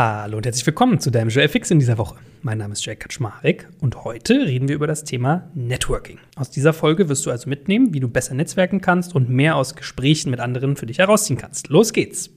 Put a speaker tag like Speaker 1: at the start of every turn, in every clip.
Speaker 1: Hallo und herzlich willkommen zu deinem Joel in dieser Woche. Mein Name ist Jake Kaczmarek und heute reden wir über das Thema Networking. Aus dieser Folge wirst du also mitnehmen, wie du besser netzwerken kannst und mehr aus Gesprächen mit anderen für dich herausziehen kannst. Los geht's!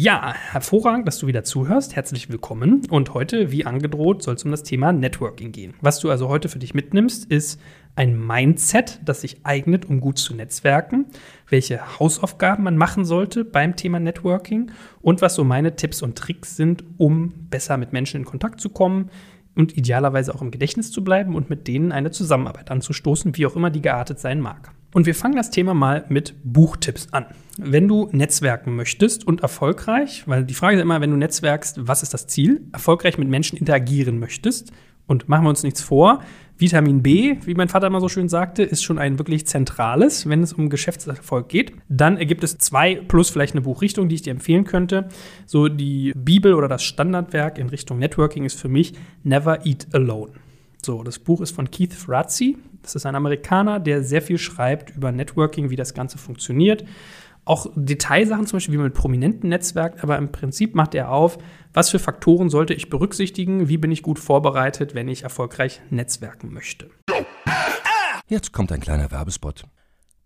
Speaker 1: Ja, hervorragend, dass du wieder zuhörst. Herzlich willkommen. Und heute, wie angedroht, soll es um das Thema Networking gehen. Was du also heute für dich mitnimmst, ist ein Mindset, das sich eignet, um gut zu netzwerken, welche Hausaufgaben man machen sollte beim Thema Networking und was so meine Tipps und Tricks sind, um besser mit Menschen in Kontakt zu kommen und idealerweise auch im Gedächtnis zu bleiben und mit denen eine Zusammenarbeit anzustoßen, wie auch immer die geartet sein mag. Und wir fangen das Thema mal mit Buchtipps an. Wenn du netzwerken möchtest und erfolgreich, weil die Frage ist immer, wenn du netzwerkst, was ist das Ziel? Erfolgreich mit Menschen interagieren möchtest. Und machen wir uns nichts vor, Vitamin B, wie mein Vater immer so schön sagte, ist schon ein wirklich zentrales, wenn es um Geschäftserfolg geht. Dann gibt es zwei plus vielleicht eine Buchrichtung, die ich dir empfehlen könnte. So die Bibel oder das Standardwerk in Richtung Networking ist für mich Never Eat Alone. So, das Buch ist von Keith Frazzi. Das ist ein Amerikaner, der sehr viel schreibt über Networking, wie das Ganze funktioniert. Auch Detailsachen, zum Beispiel wie man mit Prominenten netzwerkt, aber im Prinzip macht er auf, was für Faktoren sollte ich berücksichtigen, wie bin ich gut vorbereitet, wenn ich erfolgreich netzwerken möchte.
Speaker 2: Jetzt kommt ein kleiner Werbespot.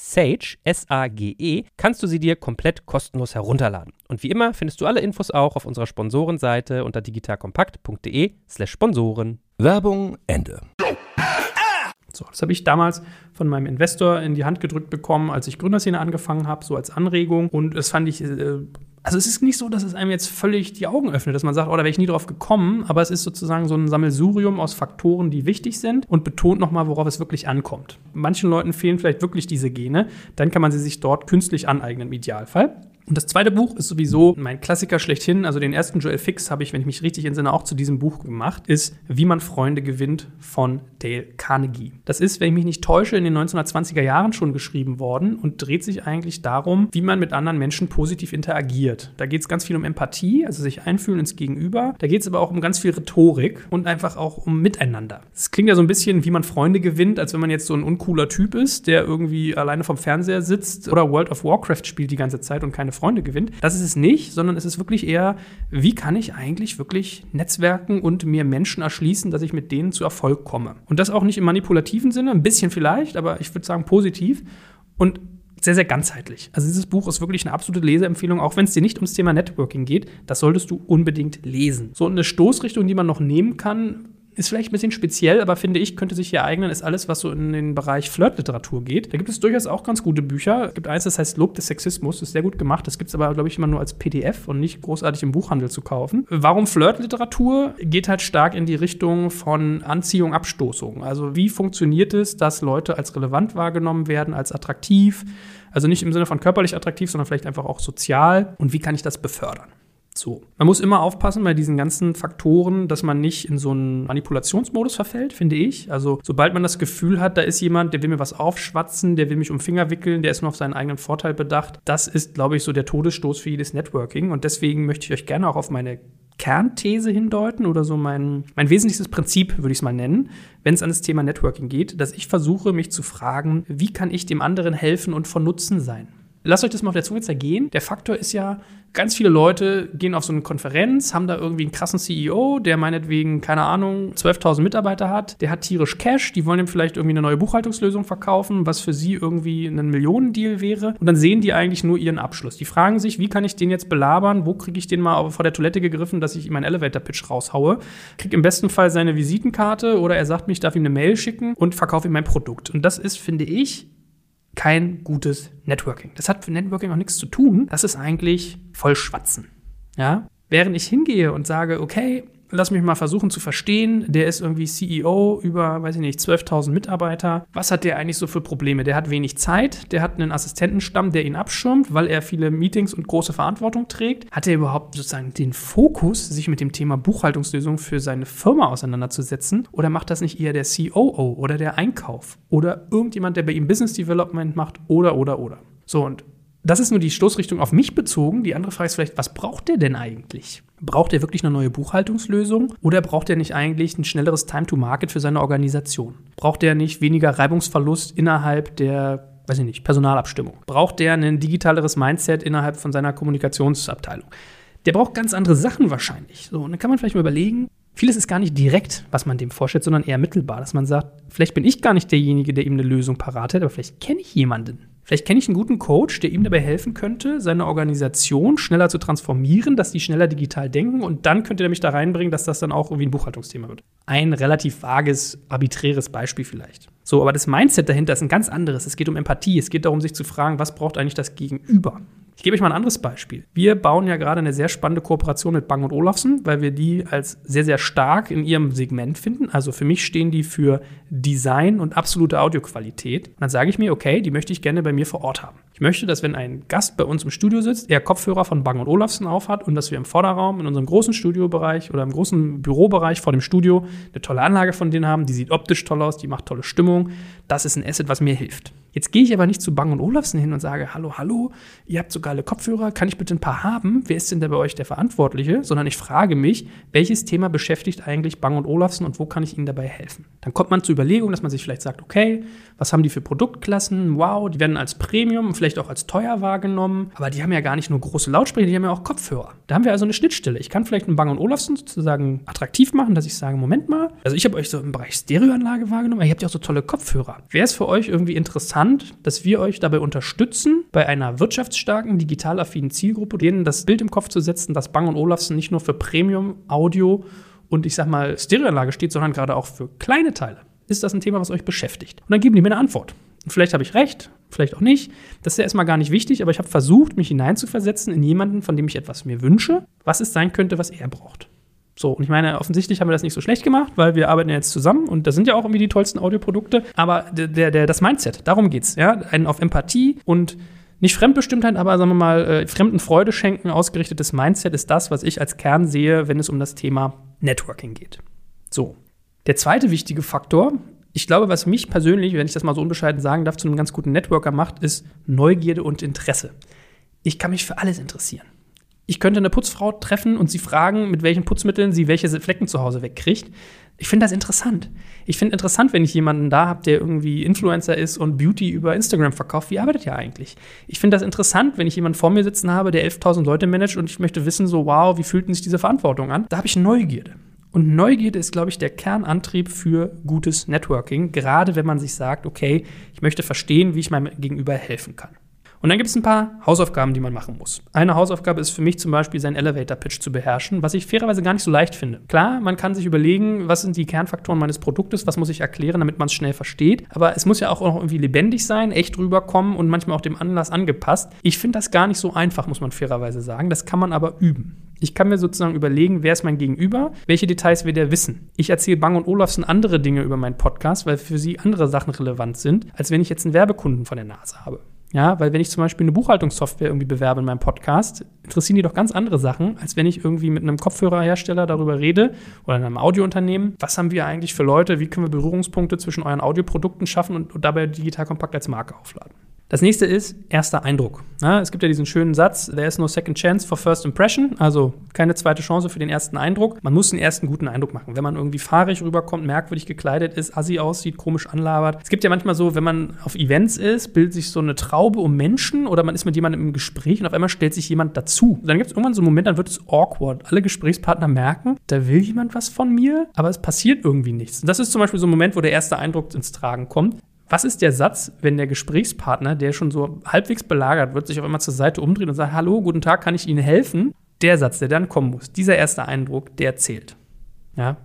Speaker 3: Sage, S-A-G-E, kannst du sie dir komplett kostenlos herunterladen. Und wie immer findest du alle Infos auch auf unserer Sponsorenseite unter digitalkompakt.de slash Sponsoren.
Speaker 2: Werbung Ende.
Speaker 1: So, das habe ich damals von meinem Investor in die Hand gedrückt bekommen, als ich Gründerszene angefangen habe, so als Anregung. Und das fand ich äh, also es ist nicht so, dass es einem jetzt völlig die Augen öffnet, dass man sagt, oh, da wäre ich nie drauf gekommen, aber es ist sozusagen so ein Sammelsurium aus Faktoren, die wichtig sind und betont nochmal, worauf es wirklich ankommt. Manchen Leuten fehlen vielleicht wirklich diese Gene, dann kann man sie sich dort künstlich aneignen im Idealfall. Und das zweite Buch ist sowieso mein Klassiker schlechthin. Also den ersten Joel Fix habe ich, wenn ich mich richtig entsinne, auch zu diesem Buch gemacht, ist Wie man Freunde gewinnt von Dale Carnegie. Das ist, wenn ich mich nicht täusche, in den 1920er Jahren schon geschrieben worden und dreht sich eigentlich darum, wie man mit anderen Menschen positiv interagiert. Da geht es ganz viel um Empathie, also sich einfühlen ins Gegenüber. Da geht es aber auch um ganz viel Rhetorik und einfach auch um Miteinander. Es klingt ja so ein bisschen, wie man Freunde gewinnt, als wenn man jetzt so ein uncooler Typ ist, der irgendwie alleine vom Fernseher sitzt oder World of Warcraft spielt die ganze Zeit und keine Freunde gewinnt. Das ist es nicht, sondern es ist wirklich eher, wie kann ich eigentlich wirklich netzwerken und mir Menschen erschließen, dass ich mit denen zu Erfolg komme. Und das auch nicht im manipulativen Sinne, ein bisschen vielleicht, aber ich würde sagen positiv. Und sehr, sehr ganzheitlich. Also dieses Buch ist wirklich eine absolute Leseempfehlung, auch wenn es dir nicht ums Thema Networking geht. Das solltest du unbedingt lesen. So eine Stoßrichtung, die man noch nehmen kann, ist vielleicht ein bisschen speziell, aber finde ich, könnte sich hier eignen, ist alles, was so in den Bereich Flirtliteratur geht. Da gibt es durchaus auch ganz gute Bücher. Es gibt eins, das heißt Lob des Sexismus, ist sehr gut gemacht. Das gibt es aber, glaube ich, immer nur als PDF und nicht großartig im Buchhandel zu kaufen. Warum Flirtliteratur? Geht halt stark in die Richtung von Anziehung, Abstoßung. Also wie funktioniert es, dass Leute als relevant wahrgenommen werden, als attraktiv? Also nicht im Sinne von körperlich attraktiv, sondern vielleicht einfach auch sozial. Und wie kann ich das befördern? So. Man muss immer aufpassen bei diesen ganzen Faktoren, dass man nicht in so einen Manipulationsmodus verfällt, finde ich. Also, sobald man das Gefühl hat, da ist jemand, der will mir was aufschwatzen, der will mich um Finger wickeln, der ist nur auf seinen eigenen Vorteil bedacht, das ist, glaube ich, so der Todesstoß für jedes Networking. Und deswegen möchte ich euch gerne auch auf meine Kernthese hindeuten oder so mein, mein wesentlichstes Prinzip, würde ich es mal nennen, wenn es an das Thema Networking geht, dass ich versuche, mich zu fragen, wie kann ich dem anderen helfen und von Nutzen sein? Lasst euch das mal auf der Zunge zergehen. Der Faktor ist ja, Ganz viele Leute gehen auf so eine Konferenz, haben da irgendwie einen krassen CEO, der meinetwegen, keine Ahnung, 12.000 Mitarbeiter hat, der hat tierisch Cash, die wollen ihm vielleicht irgendwie eine neue Buchhaltungslösung verkaufen, was für sie irgendwie ein Millionendeal wäre. Und dann sehen die eigentlich nur ihren Abschluss. Die fragen sich, wie kann ich den jetzt belabern? Wo kriege ich den mal vor der Toilette gegriffen, dass ich ihm einen Elevator-Pitch raushaue? Krieg im besten Fall seine Visitenkarte oder er sagt mir, ich darf ihm eine Mail schicken und verkaufe ihm mein Produkt. Und das ist, finde ich, kein gutes Networking. Das hat für Networking auch nichts zu tun. Das ist eigentlich voll Schwatzen. Ja? Während ich hingehe und sage, okay, lass mich mal versuchen zu verstehen. Der ist irgendwie CEO über, weiß ich nicht, 12.000 Mitarbeiter. Was hat der eigentlich so für Probleme? Der hat wenig Zeit, der hat einen Assistentenstamm, der ihn abschirmt, weil er viele Meetings und große Verantwortung trägt. Hat er überhaupt sozusagen den Fokus, sich mit dem Thema Buchhaltungslösung für seine Firma auseinanderzusetzen? Oder macht das nicht eher der COO oder der Einkauf oder irgendjemand, der bei ihm Business Development macht oder, oder, oder? So, und das ist nur die Stoßrichtung auf mich bezogen. Die andere Frage ist vielleicht, was braucht der denn eigentlich? Braucht er wirklich eine neue Buchhaltungslösung oder braucht er nicht eigentlich ein schnelleres Time-to-Market für seine Organisation? Braucht er nicht weniger Reibungsverlust innerhalb der weiß ich nicht, Personalabstimmung? Braucht der ein digitaleres Mindset innerhalb von seiner Kommunikationsabteilung? Der braucht ganz andere Sachen wahrscheinlich. So, und dann kann man vielleicht mal überlegen, vieles ist gar nicht direkt, was man dem vorstellt, sondern eher mittelbar, dass man sagt, vielleicht bin ich gar nicht derjenige, der ihm eine Lösung parat hat, aber vielleicht kenne ich jemanden, Vielleicht kenne ich einen guten Coach, der ihm dabei helfen könnte, seine Organisation schneller zu transformieren, dass die schneller digital denken und dann könnte er mich da reinbringen, dass das dann auch irgendwie ein Buchhaltungsthema wird. Ein relativ vages, arbiträres Beispiel vielleicht. So, aber das Mindset dahinter ist ein ganz anderes. Es geht um Empathie. Es geht darum, sich zu fragen, was braucht eigentlich das Gegenüber? Ich gebe euch mal ein anderes Beispiel. Wir bauen ja gerade eine sehr spannende Kooperation mit Bang Olufsen, weil wir die als sehr, sehr stark in ihrem Segment finden. Also für mich stehen die für Design und absolute Audioqualität. Und dann sage ich mir, okay, die möchte ich gerne bei mir vor Ort haben. Ich möchte, dass wenn ein Gast bei uns im Studio sitzt, er Kopfhörer von Bang Olufsen aufhat und dass wir im Vorderraum in unserem großen Studiobereich oder im großen Bürobereich vor dem Studio eine tolle Anlage von denen haben. Die sieht optisch toll aus, die macht tolle Stimmung. Das ist ein Asset, was mir hilft. Jetzt gehe ich aber nicht zu Bang Olufsen hin und sage, hallo, hallo, ihr habt so geile Kopfhörer, kann ich bitte ein paar haben? Wer ist denn da bei euch der Verantwortliche? Sondern ich frage mich, welches Thema beschäftigt eigentlich Bang Olufsen und wo kann ich ihnen dabei helfen? Dann kommt man zur Überlegung, dass man sich vielleicht sagt, okay, was haben die für Produktklassen? Wow, die werden als Premium und vielleicht auch als teuer wahrgenommen, aber die haben ja gar nicht nur große Lautsprecher, die haben ja auch Kopfhörer. Da haben wir also eine Schnittstelle. Ich kann vielleicht einen Bang Olufsen sozusagen attraktiv machen, dass ich sage, Moment mal, also ich habe euch so im Bereich Stereoanlage wahrgenommen, aber ihr habt ja auch so tolle Kopfhörer. Wäre es für euch irgendwie interessant, dass wir euch dabei unterstützen, bei einer wirtschaftsstarken, digital affinen Zielgruppe, denen das Bild im Kopf zu setzen, dass Bang Olufsen nicht nur für Premium Audio und ich sag mal Stereoanlage steht, sondern gerade auch für kleine Teile. Ist das ein Thema, was euch beschäftigt? Und dann geben die mir eine Antwort. Und vielleicht habe ich recht, vielleicht auch nicht. Das ist ja erstmal gar nicht wichtig, aber ich habe versucht, mich hineinzuversetzen in jemanden, von dem ich etwas mir wünsche, was es sein könnte, was er braucht. So, und ich meine, offensichtlich haben wir das nicht so schlecht gemacht, weil wir arbeiten ja jetzt zusammen und das sind ja auch irgendwie die tollsten Audioprodukte. Aber der, der, das Mindset, darum geht's, ja. Einen auf Empathie und nicht Fremdbestimmtheit, aber sagen wir mal, äh, fremden Freude schenken, ausgerichtetes Mindset ist das, was ich als Kern sehe, wenn es um das Thema Networking geht. So. Der zweite wichtige Faktor, ich glaube, was mich persönlich, wenn ich das mal so unbescheiden sagen darf, zu einem ganz guten Networker macht, ist Neugierde und Interesse. Ich kann mich für alles interessieren. Ich könnte eine Putzfrau treffen und sie fragen, mit welchen Putzmitteln sie welche Flecken zu Hause wegkriegt. Ich finde das interessant. Ich finde interessant, wenn ich jemanden da habe, der irgendwie Influencer ist und Beauty über Instagram verkauft. Wie arbeitet ihr eigentlich? Ich finde das interessant, wenn ich jemanden vor mir sitzen habe, der 11.000 Leute managt und ich möchte wissen, so, wow, wie fühlt sich diese Verantwortung an? Da habe ich Neugierde. Und Neugierde ist, glaube ich, der Kernantrieb für gutes Networking, gerade wenn man sich sagt, okay, ich möchte verstehen, wie ich meinem Gegenüber helfen kann. Und dann gibt es ein paar Hausaufgaben, die man machen muss. Eine Hausaufgabe ist für mich zum Beispiel, seinen Elevator-Pitch zu beherrschen, was ich fairerweise gar nicht so leicht finde. Klar, man kann sich überlegen, was sind die Kernfaktoren meines Produktes, was muss ich erklären, damit man es schnell versteht. Aber es muss ja auch noch irgendwie lebendig sein, echt rüberkommen und manchmal auch dem Anlass angepasst. Ich finde das gar nicht so einfach, muss man fairerweise sagen. Das kann man aber üben. Ich kann mir sozusagen überlegen, wer ist mein Gegenüber, welche Details will der wissen. Ich erzähle Bang und Olufsen andere Dinge über meinen Podcast, weil für sie andere Sachen relevant sind, als wenn ich jetzt einen Werbekunden von der Nase habe. Ja, weil wenn ich zum Beispiel eine Buchhaltungssoftware irgendwie bewerbe in meinem Podcast, interessieren die doch ganz andere Sachen, als wenn ich irgendwie mit einem Kopfhörerhersteller darüber rede oder in einem Audiounternehmen. Was haben wir eigentlich für Leute? Wie können wir Berührungspunkte zwischen euren Audioprodukten schaffen und, und dabei digital kompakt als Marke aufladen? Das nächste ist erster Eindruck. Ja, es gibt ja diesen schönen Satz, there is no second chance for first impression, also keine zweite Chance für den ersten Eindruck. Man muss einen ersten guten Eindruck machen. Wenn man irgendwie fahrig rüberkommt, merkwürdig gekleidet ist, assi aussieht, komisch anlabert. Es gibt ja manchmal so, wenn man auf Events ist, bildet sich so eine Traube um Menschen oder man ist mit jemandem im Gespräch und auf einmal stellt sich jemand dazu. Dann gibt es irgendwann so einen Moment, dann wird es awkward. Alle Gesprächspartner merken, da will jemand was von mir, aber es passiert irgendwie nichts. Und das ist zum Beispiel so ein Moment, wo der erste Eindruck ins Tragen kommt. Was ist der Satz, wenn der Gesprächspartner, der schon so halbwegs belagert wird, sich auf einmal zur Seite umdreht und sagt, hallo, guten Tag, kann ich Ihnen helfen? Der Satz, der dann kommen muss, dieser erste Eindruck, der zählt. Ja?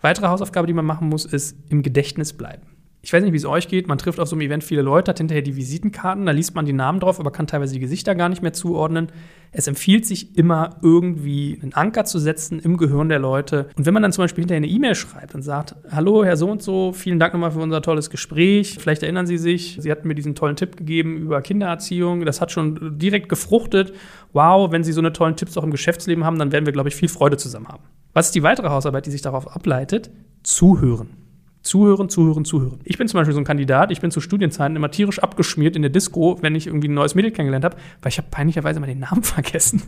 Speaker 1: Weitere Hausaufgabe, die man machen muss, ist im Gedächtnis bleiben. Ich weiß nicht, wie es euch geht. Man trifft auf so einem Event viele Leute, hat hinterher die Visitenkarten, da liest man die Namen drauf, aber kann teilweise die Gesichter gar nicht mehr zuordnen. Es empfiehlt sich immer irgendwie einen Anker zu setzen im Gehirn der Leute. Und wenn man dann zum Beispiel hinterher eine E-Mail schreibt und sagt, hallo Herr so und so, vielen Dank nochmal für unser tolles Gespräch. Vielleicht erinnern Sie sich, Sie hatten mir diesen tollen Tipp gegeben über Kindererziehung. Das hat schon direkt gefruchtet. Wow, wenn Sie so eine tollen Tipps auch im Geschäftsleben haben, dann werden wir, glaube ich, viel Freude zusammen haben. Was ist die weitere Hausarbeit, die sich darauf ableitet? Zuhören. Zuhören, zuhören, zuhören. Ich bin zum Beispiel so ein Kandidat, ich bin zu Studienzeiten immer tierisch abgeschmiert in der Disco, wenn ich irgendwie ein neues Mädel kennengelernt habe, weil ich habe peinlicherweise mal den Namen vergessen.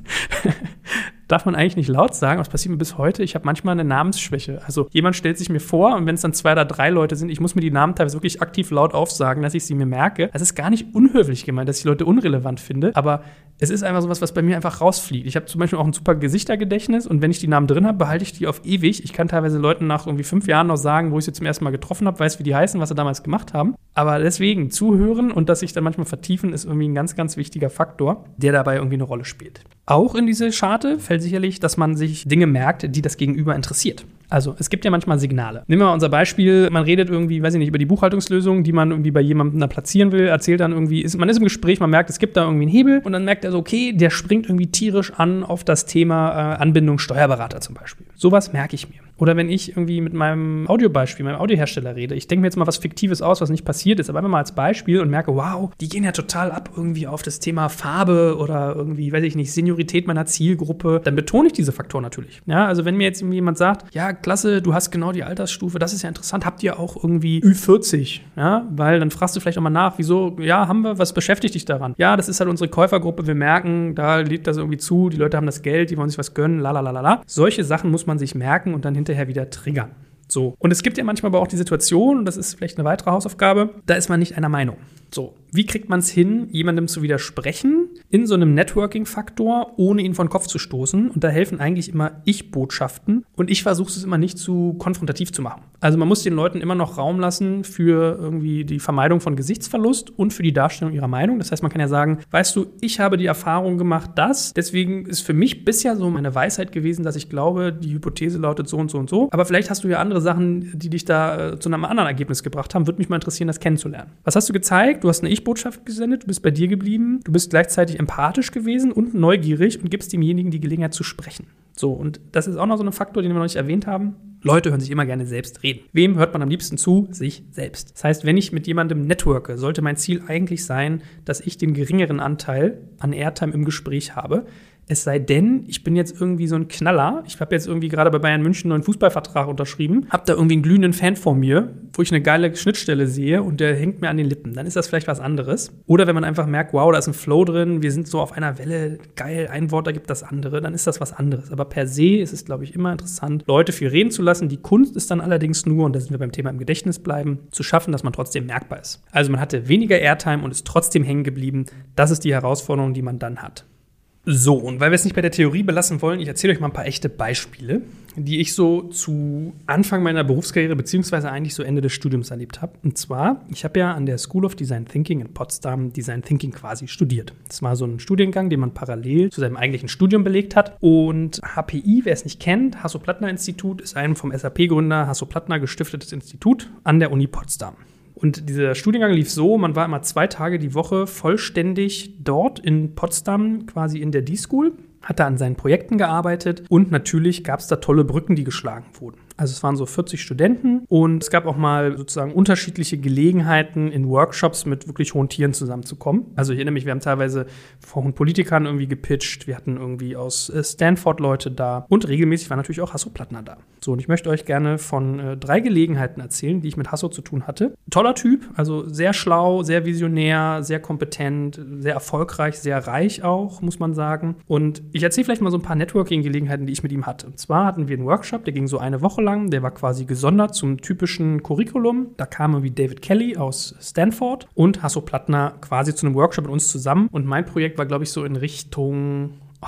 Speaker 1: Darf man eigentlich nicht laut sagen, es passiert mir bis heute. Ich habe manchmal eine Namensschwäche. Also jemand stellt sich mir vor und wenn es dann zwei oder drei Leute sind, ich muss mir die Namen teilweise wirklich aktiv laut aufsagen, dass ich sie mir merke. Es ist gar nicht unhöflich gemeint, dass ich Leute unrelevant finde, aber es ist einfach sowas, was bei mir einfach rausfliegt. Ich habe zum Beispiel auch ein super Gesichtergedächtnis und wenn ich die Namen drin habe, behalte ich die auf ewig. Ich kann teilweise Leuten nach irgendwie fünf Jahren noch sagen, wo ich sie zum ersten Mal getroffen habe, weiß, wie die heißen, was sie damals gemacht haben. Aber deswegen zuhören und das sich dann manchmal vertiefen, ist irgendwie ein ganz, ganz wichtiger Faktor, der dabei irgendwie eine Rolle spielt. Auch in diese Scharte fällt sicherlich, dass man sich Dinge merkt, die das Gegenüber interessiert. Also, es gibt ja manchmal Signale. Nehmen wir mal unser Beispiel, man redet irgendwie, weiß ich nicht, über die Buchhaltungslösung, die man irgendwie bei jemandem da platzieren will, erzählt dann irgendwie, ist, man ist im Gespräch, man merkt, es gibt da irgendwie einen Hebel und dann merkt er so, okay, der springt irgendwie tierisch an auf das Thema äh, Anbindung Steuerberater zum Beispiel. Sowas merke ich mir. Oder wenn ich irgendwie mit meinem Audiobeispiel, meinem Audiohersteller rede, ich denke mir jetzt mal was Fiktives aus, was nicht passiert ist, aber einfach mal als Beispiel und merke, wow, die gehen ja total ab irgendwie auf das Thema Farbe oder irgendwie, weiß ich nicht, Seniorität meiner Zielgruppe, dann betone ich diese Faktoren natürlich. Ja, also wenn mir jetzt jemand sagt, ja, klasse, du hast genau die Altersstufe, das ist ja interessant, habt ihr auch irgendwie Ü40, ja, weil dann fragst du vielleicht auch mal nach, wieso, ja, haben wir, was beschäftigt dich daran? Ja, das ist halt unsere Käufergruppe, wir merken, da liegt das irgendwie zu, die Leute haben das Geld, die wollen sich was gönnen, la la la la. Solche Sachen muss man sich merken und dann hinterher hinterher wieder triggern. So. Und es gibt ja manchmal aber auch die Situation, und das ist vielleicht eine weitere Hausaufgabe, da ist man nicht einer Meinung. So, wie kriegt man es hin, jemandem zu widersprechen in so einem Networking-Faktor, ohne ihn von Kopf zu stoßen? Und da helfen eigentlich immer Ich-Botschaften. Und ich versuche es immer nicht zu konfrontativ zu machen. Also man muss den Leuten immer noch Raum lassen für irgendwie die Vermeidung von Gesichtsverlust und für die Darstellung ihrer Meinung. Das heißt, man kann ja sagen, weißt du, ich habe die Erfahrung gemacht, dass, deswegen ist für mich bisher so meine Weisheit gewesen, dass ich glaube, die Hypothese lautet so und so und so. Aber vielleicht hast du ja andere Sachen, die dich da äh, zu einem anderen Ergebnis gebracht haben. Würde mich mal interessieren, das kennenzulernen. Was hast du gezeigt? du hast eine Ich-Botschaft gesendet, du bist bei dir geblieben, du bist gleichzeitig empathisch gewesen und neugierig und gibst demjenigen die Gelegenheit zu sprechen. So, und das ist auch noch so ein Faktor, den wir noch nicht erwähnt haben. Leute hören sich immer gerne selbst reden. Wem hört man am liebsten zu? Sich selbst. Das heißt, wenn ich mit jemandem networke, sollte mein Ziel eigentlich sein, dass ich den geringeren Anteil an Airtime im Gespräch habe. Es sei denn, ich bin jetzt irgendwie so ein Knaller. Ich habe jetzt irgendwie gerade bei Bayern München einen neuen Fußballvertrag unterschrieben, habe da irgendwie einen glühenden Fan vor mir, wo ich eine geile Schnittstelle sehe und der hängt mir an den Lippen. Dann ist das vielleicht was anderes. Oder wenn man einfach merkt, wow, da ist ein Flow drin, wir sind so auf einer Welle, geil, ein Wort ergibt das andere, dann ist das was anderes. Aber per se ist es, glaube ich, immer interessant, Leute viel reden zu lassen. Die Kunst ist dann allerdings nur, und da sind wir beim Thema im Gedächtnis bleiben, zu schaffen, dass man trotzdem merkbar ist. Also man hatte weniger Airtime und ist trotzdem hängen geblieben. Das ist die Herausforderung, die man dann hat. So, und weil wir es nicht bei der Theorie belassen wollen, ich erzähle euch mal ein paar echte Beispiele, die ich so zu Anfang meiner Berufskarriere beziehungsweise eigentlich so Ende des Studiums erlebt habe. Und zwar, ich habe ja an der School of Design Thinking in Potsdam Design Thinking quasi studiert. Das war so ein Studiengang, den man parallel zu seinem eigentlichen Studium belegt hat. Und HPI, wer es nicht kennt, Hasso-Plattner-Institut, ist ein vom SAP-Gründer Hasso-Plattner gestiftetes Institut an der Uni Potsdam. Und dieser Studiengang lief so, man war immer zwei Tage die Woche vollständig dort in Potsdam, quasi in der D-School, hat da an seinen Projekten gearbeitet und natürlich gab es da tolle Brücken, die geschlagen wurden. Also es waren so 40 Studenten und es gab auch mal sozusagen unterschiedliche Gelegenheiten in Workshops mit wirklich hohen Tieren zusammenzukommen. Also ich erinnere mich, wir haben teilweise hohen Politikern irgendwie gepitcht, wir hatten irgendwie aus äh, Stanford Leute da und regelmäßig war natürlich auch Hasso Plattner da. So, und ich möchte euch gerne von äh, drei Gelegenheiten erzählen, die ich mit Hasso zu tun hatte. Toller Typ, also sehr schlau, sehr visionär, sehr kompetent, sehr erfolgreich, sehr reich auch, muss man sagen. Und ich erzähle vielleicht mal so ein paar Networking-Gelegenheiten, die ich mit ihm hatte. Und zwar hatten wir einen Workshop, der ging so eine Woche lang, der war quasi gesondert zum typischen Curriculum. Da kam irgendwie David Kelly aus Stanford und Hasso Plattner quasi zu einem Workshop mit uns zusammen. Und mein Projekt war, glaube ich, so in Richtung. Oh,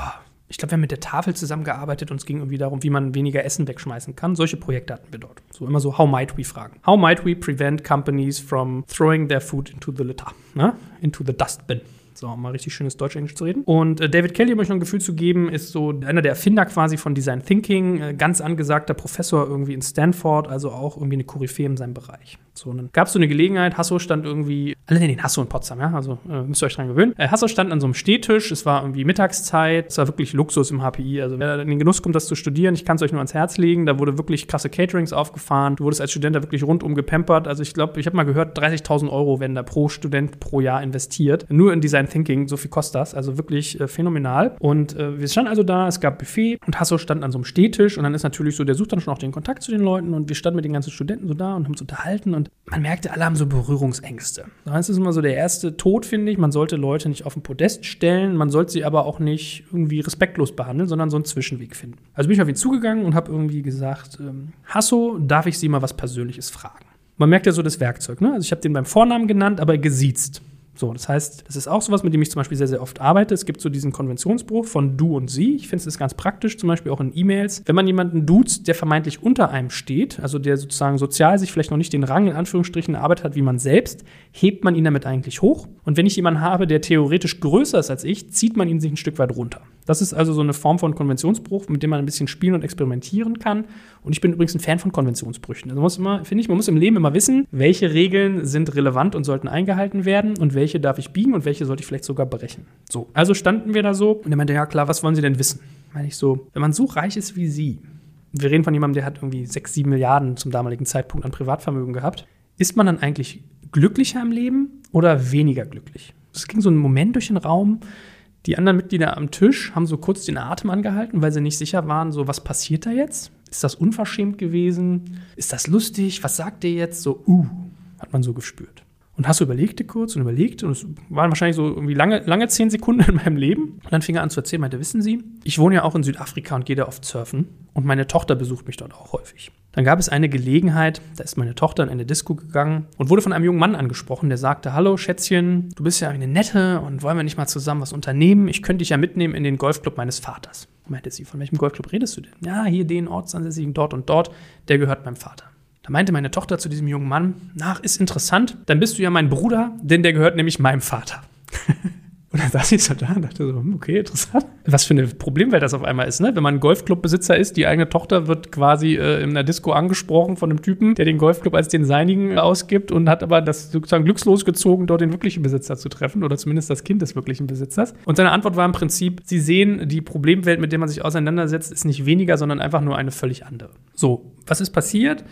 Speaker 1: ich glaube, wir haben mit der Tafel zusammengearbeitet und es ging irgendwie darum, wie man weniger Essen wegschmeißen kann. Solche Projekte hatten wir dort. So immer so, how might we fragen. How might we prevent companies from throwing their food into the litter, ne? into the dustbin. So, mal richtig schönes Deutsch-Englisch zu reden. Und äh, David Kelly, um euch noch ein Gefühl zu geben, ist so einer der Erfinder quasi von Design Thinking, äh, ganz angesagter Professor irgendwie in Stanford, also auch irgendwie eine Koryphäe in seinem Bereich. So, dann gab es so eine Gelegenheit, Hasso stand irgendwie, alle nennen ihn Hasso in Potsdam, ja, also äh, müsst ihr euch dran gewöhnen. Äh, Hasso stand an so einem Stehtisch, es war irgendwie Mittagszeit, es war wirklich Luxus im HPI, also wer in den Genuss kommt, das zu studieren, ich kann es euch nur ans Herz legen, da wurde wirklich krasse Caterings aufgefahren, du wurdest als Student da wirklich rundum gepampert, also ich glaube, ich habe mal gehört, 30.000 Euro werden da pro Student pro Jahr investiert, nur in Design Thinking, so viel kostet das, also wirklich äh, phänomenal. Und äh, wir standen also da, es gab Buffet und Hasso stand an so einem Stehtisch und dann ist natürlich so, der sucht dann schon auch den Kontakt zu den Leuten und wir standen mit den ganzen Studenten so da und haben uns unterhalten und man merkte, alle haben so Berührungsängste. Das ist immer so der erste Tod, finde ich. Man sollte Leute nicht auf den Podest stellen, man sollte sie aber auch nicht irgendwie respektlos behandeln, sondern so einen Zwischenweg finden. Also bin ich auf ihn zugegangen und habe irgendwie gesagt, ähm, Hasso, darf ich Sie mal was Persönliches fragen? Man merkt ja so das Werkzeug, ne? Also ich habe den beim Vornamen genannt, aber gesiezt. So, das heißt, das ist auch sowas, mit dem ich zum Beispiel sehr, sehr oft arbeite. Es gibt so diesen Konventionsbruch von du und sie. Ich finde es ganz praktisch, zum Beispiel auch in E-Mails. Wenn man jemanden duzt, der vermeintlich unter einem steht, also der sozusagen sozial sich vielleicht noch nicht den Rang in Anführungsstrichen erarbeitet hat wie man selbst, hebt man ihn damit eigentlich hoch. Und wenn ich jemanden habe, der theoretisch größer ist als ich, zieht man ihn sich ein Stück weit runter. Das ist also so eine Form von Konventionsbruch, mit dem man ein bisschen spielen und experimentieren kann. Und ich bin übrigens ein Fan von Konventionsbrüchen. Also muss immer, finde ich, man muss im Leben immer wissen, welche Regeln sind relevant und sollten eingehalten werden und welche darf ich biegen und welche sollte ich vielleicht sogar brechen. So, also standen wir da so und er meinte, ja klar, was wollen Sie denn wissen? Meine ich so, wenn man so reich ist wie Sie, wir reden von jemandem, der hat irgendwie sechs, sieben Milliarden zum damaligen Zeitpunkt an Privatvermögen gehabt, ist man dann eigentlich glücklicher im Leben oder weniger glücklich? Es ging so ein Moment durch den Raum, die anderen Mitglieder am Tisch haben so kurz den Atem angehalten, weil sie nicht sicher waren, so was passiert da jetzt? Ist das unverschämt gewesen? Ist das lustig? Was sagt ihr jetzt? So, uh, hat man so gespürt. Und hast du überlegte kurz und überlegt und es waren wahrscheinlich so irgendwie lange, lange zehn Sekunden in meinem Leben. Und dann fing er an zu erzählen, meinte, wissen Sie, ich wohne ja auch in Südafrika und gehe da oft surfen und meine Tochter besucht mich dort auch häufig. Dann gab es eine Gelegenheit, da ist meine Tochter in eine Disco gegangen und wurde von einem jungen Mann angesprochen, der sagte, hallo Schätzchen, du bist ja eine nette und wollen wir nicht mal zusammen was unternehmen? Ich könnte dich ja mitnehmen in den Golfclub meines Vaters. Meinte sie, von welchem Golfclub redest du denn? Ja, hier den ortsansässigen dort und dort, der gehört meinem Vater. Da meinte meine Tochter zu diesem jungen Mann, nach, ist interessant, dann bist du ja mein Bruder, denn der gehört nämlich meinem Vater. Und dann saß ich so da und dachte so, hm, okay, interessant. Was für eine Problemwelt das auf einmal ist, ne? Wenn man Golfclubbesitzer ist, die eigene Tochter wird quasi äh, in einer Disco angesprochen von einem Typen, der den Golfclub als den seinigen ausgibt und hat aber das sozusagen glückslos gezogen, dort den wirklichen Besitzer zu treffen oder zumindest das Kind des wirklichen Besitzers. Und seine Antwort war im Prinzip, sie sehen, die Problemwelt, mit der man sich auseinandersetzt, ist nicht weniger, sondern einfach nur eine völlig andere. So, was ist passiert?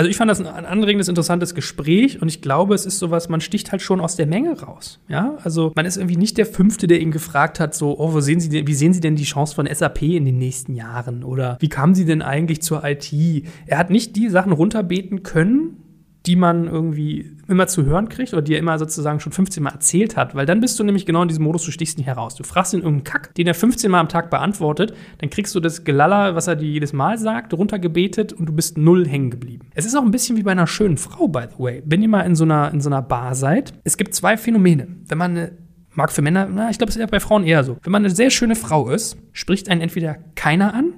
Speaker 1: Also ich fand das ein anregendes, interessantes Gespräch und ich glaube, es ist sowas, man sticht halt schon aus der Menge raus. Ja, also man ist irgendwie nicht der Fünfte, der ihn gefragt hat, so, oh, wo sehen Sie denn, wie sehen Sie denn die Chance von SAP in den nächsten Jahren? Oder wie kamen Sie denn eigentlich zur IT? Er hat nicht die Sachen runterbeten können, die man irgendwie immer zu hören kriegt oder die er immer sozusagen schon 15 Mal erzählt hat, weil dann bist du nämlich genau in diesem Modus, du stichst nicht heraus. Du fragst ihn irgendeinen Kack, den er 15 Mal am Tag beantwortet, dann kriegst du das Gelaller, was er dir jedes Mal sagt, runtergebetet und du bist null hängen geblieben. Es ist auch ein bisschen wie bei einer schönen Frau, by the way. Wenn ihr mal in so einer, in so einer Bar seid, es gibt zwei Phänomene. Wenn man eine mag für Männer, na, ich glaube, es ist eher bei Frauen eher so. Wenn man eine sehr schöne Frau ist, spricht einen entweder keiner an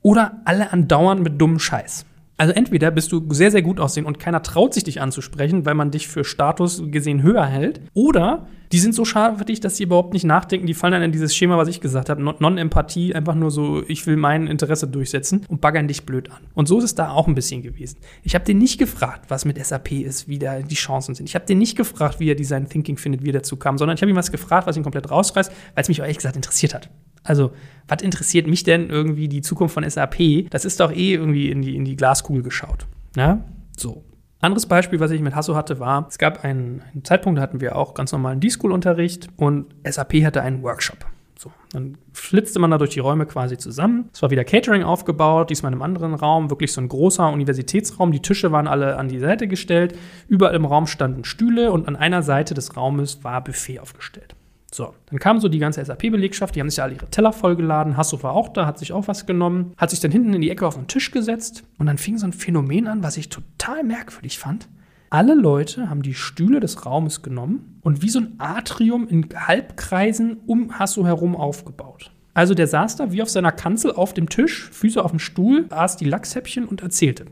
Speaker 1: oder alle andauernd mit dummen Scheiß. Also entweder bist du sehr, sehr gut aussehen und keiner traut sich dich anzusprechen, weil man dich für Status gesehen höher hält. Oder die sind so schade für dich, dass sie überhaupt nicht nachdenken. Die fallen dann in dieses Schema, was ich gesagt habe. Non-Empathie, einfach nur so, ich will mein Interesse durchsetzen und baggern dich blöd an. Und so ist es da auch ein bisschen gewesen. Ich habe den nicht gefragt, was mit SAP ist, wie da die Chancen sind. Ich habe den nicht gefragt, wie er Design Thinking findet, wie er dazu kam, sondern ich habe ihm was gefragt, was ihn komplett rausreißt, weil es mich ehrlich gesagt interessiert hat. Also, was interessiert mich denn irgendwie die Zukunft von SAP? Das ist doch eh irgendwie in die, in die Glaskugel geschaut. Ja, so. Anderes Beispiel, was ich mit Hasso hatte, war, es gab einen, einen Zeitpunkt, da hatten wir auch ganz normalen D-School-Unterricht und SAP hatte einen Workshop. So, dann flitzte man da durch die Räume quasi zusammen. Es war wieder Catering aufgebaut, diesmal in einem anderen Raum, wirklich so ein großer Universitätsraum. Die Tische waren alle an die Seite gestellt. Überall im Raum standen Stühle und an einer Seite des Raumes war Buffet aufgestellt. So, dann kam so die ganze SAP-Belegschaft, die haben sich ja alle ihre Teller vollgeladen. Hasso war auch da, hat sich auch was genommen, hat sich dann hinten in die Ecke auf den Tisch gesetzt und dann fing so ein Phänomen an, was ich total merkwürdig fand. Alle Leute haben die Stühle des Raumes genommen und wie so ein Atrium in Halbkreisen um Hasso herum aufgebaut. Also der saß da wie auf seiner Kanzel auf dem Tisch, Füße auf dem Stuhl, aß die Lachshäppchen und erzählte.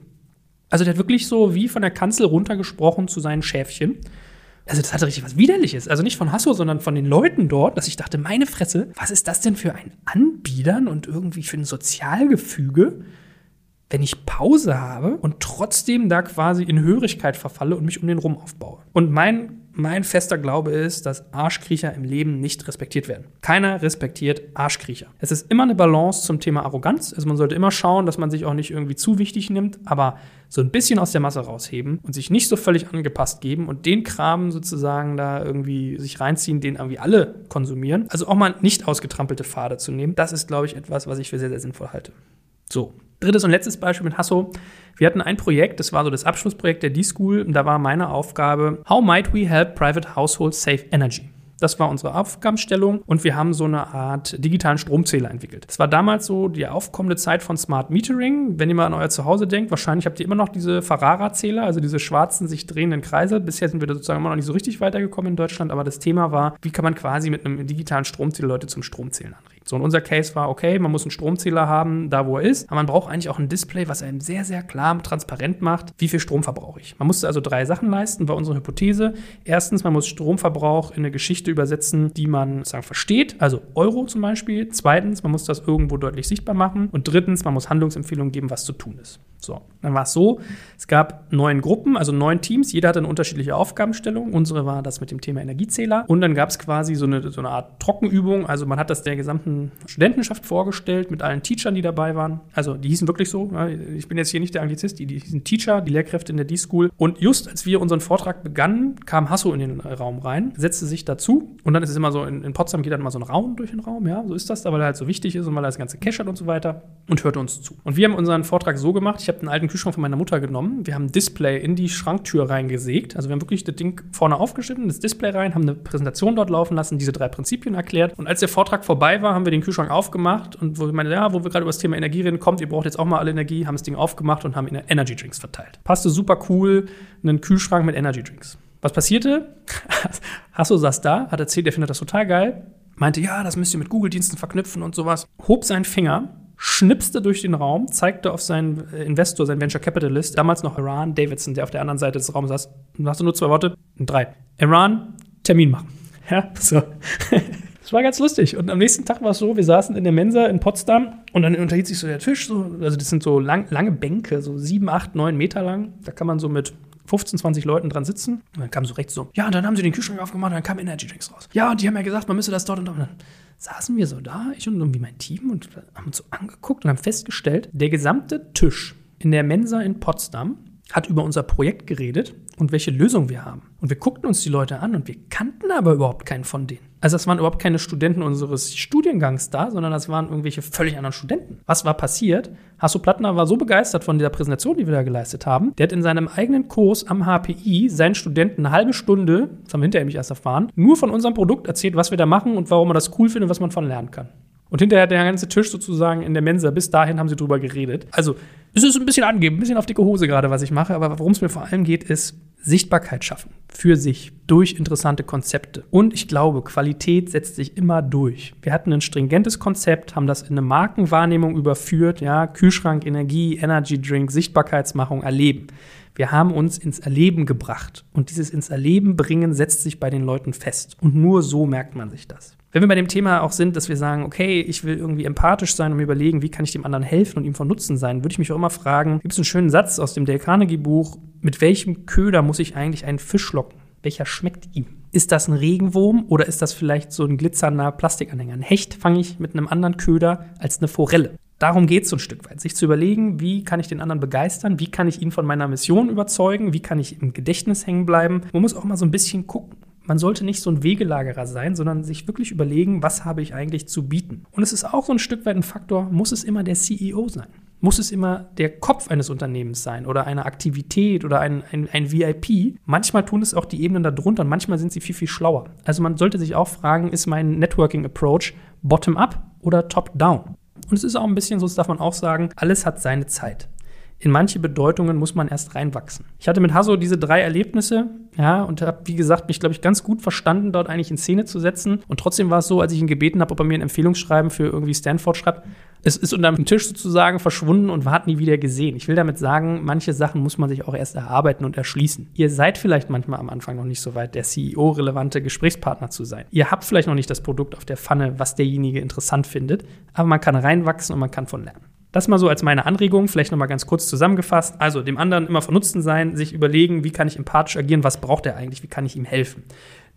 Speaker 1: Also der hat wirklich so wie von der Kanzel runtergesprochen zu seinen Schäfchen. Also das hatte richtig was Widerliches. Also nicht von Hasso, sondern von den Leuten dort, dass ich dachte, meine Fresse, was ist das denn für ein Anbiedern und irgendwie für ein Sozialgefüge, wenn ich Pause habe und trotzdem da quasi in Hörigkeit verfalle und mich um den rum aufbaue. Und mein mein fester Glaube ist, dass Arschkriecher im Leben nicht respektiert werden. Keiner respektiert Arschkriecher. Es ist immer eine Balance zum Thema Arroganz. Also man sollte immer schauen, dass man sich auch nicht irgendwie zu wichtig nimmt, aber so ein bisschen aus der Masse rausheben und sich nicht so völlig angepasst geben und den Kram sozusagen da irgendwie sich reinziehen, den irgendwie alle konsumieren. Also auch mal nicht ausgetrampelte Pfade zu nehmen. Das ist, glaube ich, etwas, was ich für sehr, sehr sinnvoll halte. So, drittes und letztes Beispiel mit Hasso. Wir hatten ein Projekt, das war so das Abschlussprojekt der D-School. Da war meine Aufgabe, How might we help private households save energy? Das war unsere Aufgabenstellung und wir haben so eine Art digitalen Stromzähler entwickelt. Das war damals so die aufkommende Zeit von Smart Metering. Wenn ihr mal an euer Zuhause denkt, wahrscheinlich habt ihr immer noch diese Ferrara-Zähler, also diese schwarzen, sich drehenden Kreise. Bisher sind wir da sozusagen immer noch nicht so richtig weitergekommen in Deutschland, aber das Thema war, wie kann man quasi mit einem digitalen Stromzähler Leute zum Stromzählen anregen. So, und unser Case war, okay, man muss einen Stromzähler haben, da wo er ist, aber man braucht eigentlich auch ein Display, was einem sehr, sehr klar transparent macht, wie viel Strom verbrauche ich. Man musste also drei Sachen leisten, war unsere Hypothese. Erstens, man muss Stromverbrauch in eine Geschichte übersetzen, die man sozusagen versteht, also Euro zum Beispiel. Zweitens, man muss das irgendwo deutlich sichtbar machen. Und drittens, man muss Handlungsempfehlungen geben, was zu tun ist. So, dann war es so, es gab neun Gruppen, also neun Teams, jeder hatte eine unterschiedliche Aufgabenstellung. Unsere war das mit dem Thema Energiezähler. Und dann gab es quasi so eine, so eine Art Trockenübung, also man hat das der gesamten Studentenschaft vorgestellt mit allen Teachern, die dabei waren. Also die hießen wirklich so. Ich bin jetzt hier nicht der Anglizist, die, die hießen Teacher, die Lehrkräfte in der D-School. Und just als wir unseren Vortrag begannen, kam Hasso in den Raum rein, setzte sich dazu. Und dann ist es immer so, in, in Potsdam geht dann immer so ein Raum durch den Raum, ja, so ist das da, weil er halt so wichtig ist und weil er das ganze Cache hat und so weiter und hörte uns zu. Und wir haben unseren Vortrag so gemacht, ich habe einen alten Kühlschrank von meiner Mutter genommen, wir haben ein Display in die Schranktür reingesägt, also wir haben wirklich das Ding vorne aufgeschnitten, das Display rein, haben eine Präsentation dort laufen lassen, diese drei Prinzipien erklärt. Und als der Vortrag vorbei war, haben wir den Kühlschrank aufgemacht und wo ich meine, ja, wo wir gerade über das Thema Energie reden, kommt, ihr braucht jetzt auch mal alle Energie, haben das Ding aufgemacht und haben Energy Drinks verteilt. Passte super cool, einen Kühlschrank mit Energy Drinks. Was passierte? Hasso saß da, hat erzählt, er findet das total geil, meinte, ja, das müsst ihr mit Google-Diensten verknüpfen und sowas, hob seinen Finger, schnipste durch den Raum, zeigte auf seinen äh, Investor, seinen Venture Capitalist, damals noch Iran Davidson, der auf der anderen Seite des Raums saß. Und hast du nur zwei Worte? Drei. Iran, Termin machen. Ja, so. Das war ganz lustig. Und am nächsten Tag war es so, wir saßen in der Mensa in Potsdam und dann unterhielt sich so der Tisch. So, also das sind so lang, lange Bänke, so sieben, acht, neun Meter lang. Da kann man so mit 15, 20 Leuten dran sitzen. Und dann kam so rechts so, ja, und dann haben sie den Kühlschrank aufgemacht und dann kamen Energy Drinks raus. Ja, und die haben ja gesagt, man müsse das dort und dort. Und dann saßen wir so da, ich und irgendwie mein Team, und haben uns so angeguckt und haben festgestellt, der gesamte Tisch in der Mensa in Potsdam hat über unser Projekt geredet und welche Lösung wir haben. Und wir guckten uns die Leute an und wir kannten aber überhaupt keinen von denen. Also das waren überhaupt keine Studenten unseres Studiengangs da, sondern das waren irgendwelche völlig anderen Studenten. Was war passiert? Hasso Plattner war so begeistert von dieser Präsentation, die wir da geleistet haben, der hat in seinem eigenen Kurs am HPI seinen Studenten eine halbe Stunde, das haben wir hinterher mich erst erfahren, nur von unserem Produkt erzählt, was wir da machen und warum man das cool findet, was man von lernen kann. Und hinterher der ganze Tisch sozusagen in der Mensa, bis dahin haben sie drüber geredet. Also, es ist ein bisschen angeben, ein bisschen auf dicke Hose gerade, was ich mache, aber worum es mir vor allem geht, ist Sichtbarkeit schaffen für sich durch interessante Konzepte. Und ich glaube, Qualität setzt sich immer durch. Wir hatten ein stringentes Konzept, haben das in eine Markenwahrnehmung überführt, ja, Kühlschrank, Energie, Energy Drink, Sichtbarkeitsmachung, Erleben. Wir haben uns ins Erleben gebracht. Und dieses ins Erleben bringen setzt sich bei den Leuten fest. Und nur so merkt man sich das. Wenn wir bei dem Thema auch sind, dass wir sagen, okay, ich will irgendwie empathisch sein und mir überlegen, wie kann ich dem anderen helfen und ihm von Nutzen sein, würde ich mich auch immer fragen, gibt es einen schönen Satz aus dem Dale Carnegie Buch, mit welchem Köder muss ich eigentlich einen Fisch locken? Welcher schmeckt ihm? Ist das ein Regenwurm oder ist das vielleicht so ein glitzernder Plastikanhänger? Ein Hecht fange ich mit einem anderen Köder als eine Forelle. Darum geht es so ein Stück weit, sich zu überlegen, wie kann ich den anderen begeistern, wie kann ich ihn von meiner Mission überzeugen, wie kann ich im Gedächtnis hängen bleiben. Man muss auch mal so ein bisschen gucken. Man sollte nicht so ein Wegelagerer sein, sondern sich wirklich überlegen, was habe ich eigentlich zu bieten. Und es ist auch so ein Stück weit ein Faktor, muss es immer der CEO sein? Muss es immer der Kopf eines Unternehmens sein oder eine Aktivität oder ein, ein, ein VIP? Manchmal tun es auch die Ebenen darunter und manchmal sind sie viel, viel schlauer. Also man sollte sich auch fragen, ist mein Networking-Approach bottom-up oder top-down? Und es ist auch ein bisschen so, das darf man auch sagen, alles hat seine Zeit. In manche Bedeutungen muss man erst reinwachsen. Ich hatte mit Hasso diese drei Erlebnisse, ja, und habe, wie gesagt, mich, glaube ich, ganz gut verstanden, dort eigentlich in Szene zu setzen. Und trotzdem war es so, als ich ihn gebeten habe, ob er mir ein Empfehlungsschreiben für irgendwie Stanford schreibt, es ist unter dem Tisch sozusagen verschwunden und hat nie wieder gesehen. Ich will damit sagen, manche Sachen muss man sich auch erst erarbeiten und erschließen. Ihr seid vielleicht manchmal am Anfang noch nicht so weit, der CEO-relevante Gesprächspartner zu sein. Ihr habt vielleicht noch nicht das Produkt auf der Pfanne, was derjenige interessant findet, aber man kann reinwachsen und man kann von lernen. Das mal so als meine Anregung, vielleicht nochmal ganz kurz zusammengefasst. Also dem anderen immer von Nutzen sein, sich überlegen, wie kann ich empathisch agieren, was braucht er eigentlich, wie kann ich ihm helfen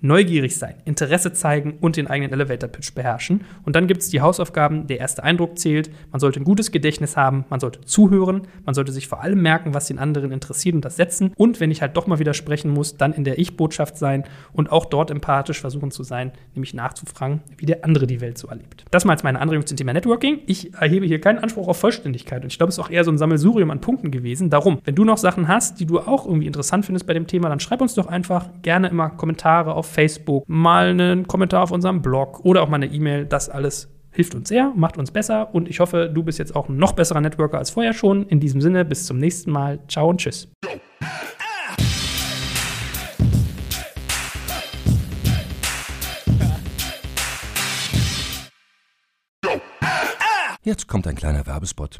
Speaker 1: neugierig sein, Interesse zeigen und den eigenen Elevator-Pitch beherrschen. Und dann gibt es die Hausaufgaben, der erste Eindruck zählt, man sollte ein gutes Gedächtnis haben, man sollte zuhören, man sollte sich vor allem merken, was den anderen interessiert und das setzen. Und wenn ich halt doch mal widersprechen muss, dann in der Ich-Botschaft sein und auch dort empathisch versuchen zu sein, nämlich nachzufragen, wie der andere die Welt so erlebt. Das mal als meine Anregung zum Thema Networking. Ich erhebe hier keinen Anspruch auf Vollständigkeit und ich glaube, es ist auch eher so ein Sammelsurium an Punkten gewesen. Darum, wenn du noch Sachen hast, die du auch irgendwie interessant findest bei dem Thema, dann schreib uns doch einfach gerne immer Kommentare auf Facebook, mal einen Kommentar auf unserem Blog oder auch mal eine E-Mail. Das alles hilft uns sehr, macht uns besser und ich hoffe, du bist jetzt auch ein noch besserer Networker als vorher schon. In diesem Sinne, bis zum nächsten Mal. Ciao und tschüss.
Speaker 2: Jetzt kommt ein kleiner Werbespot.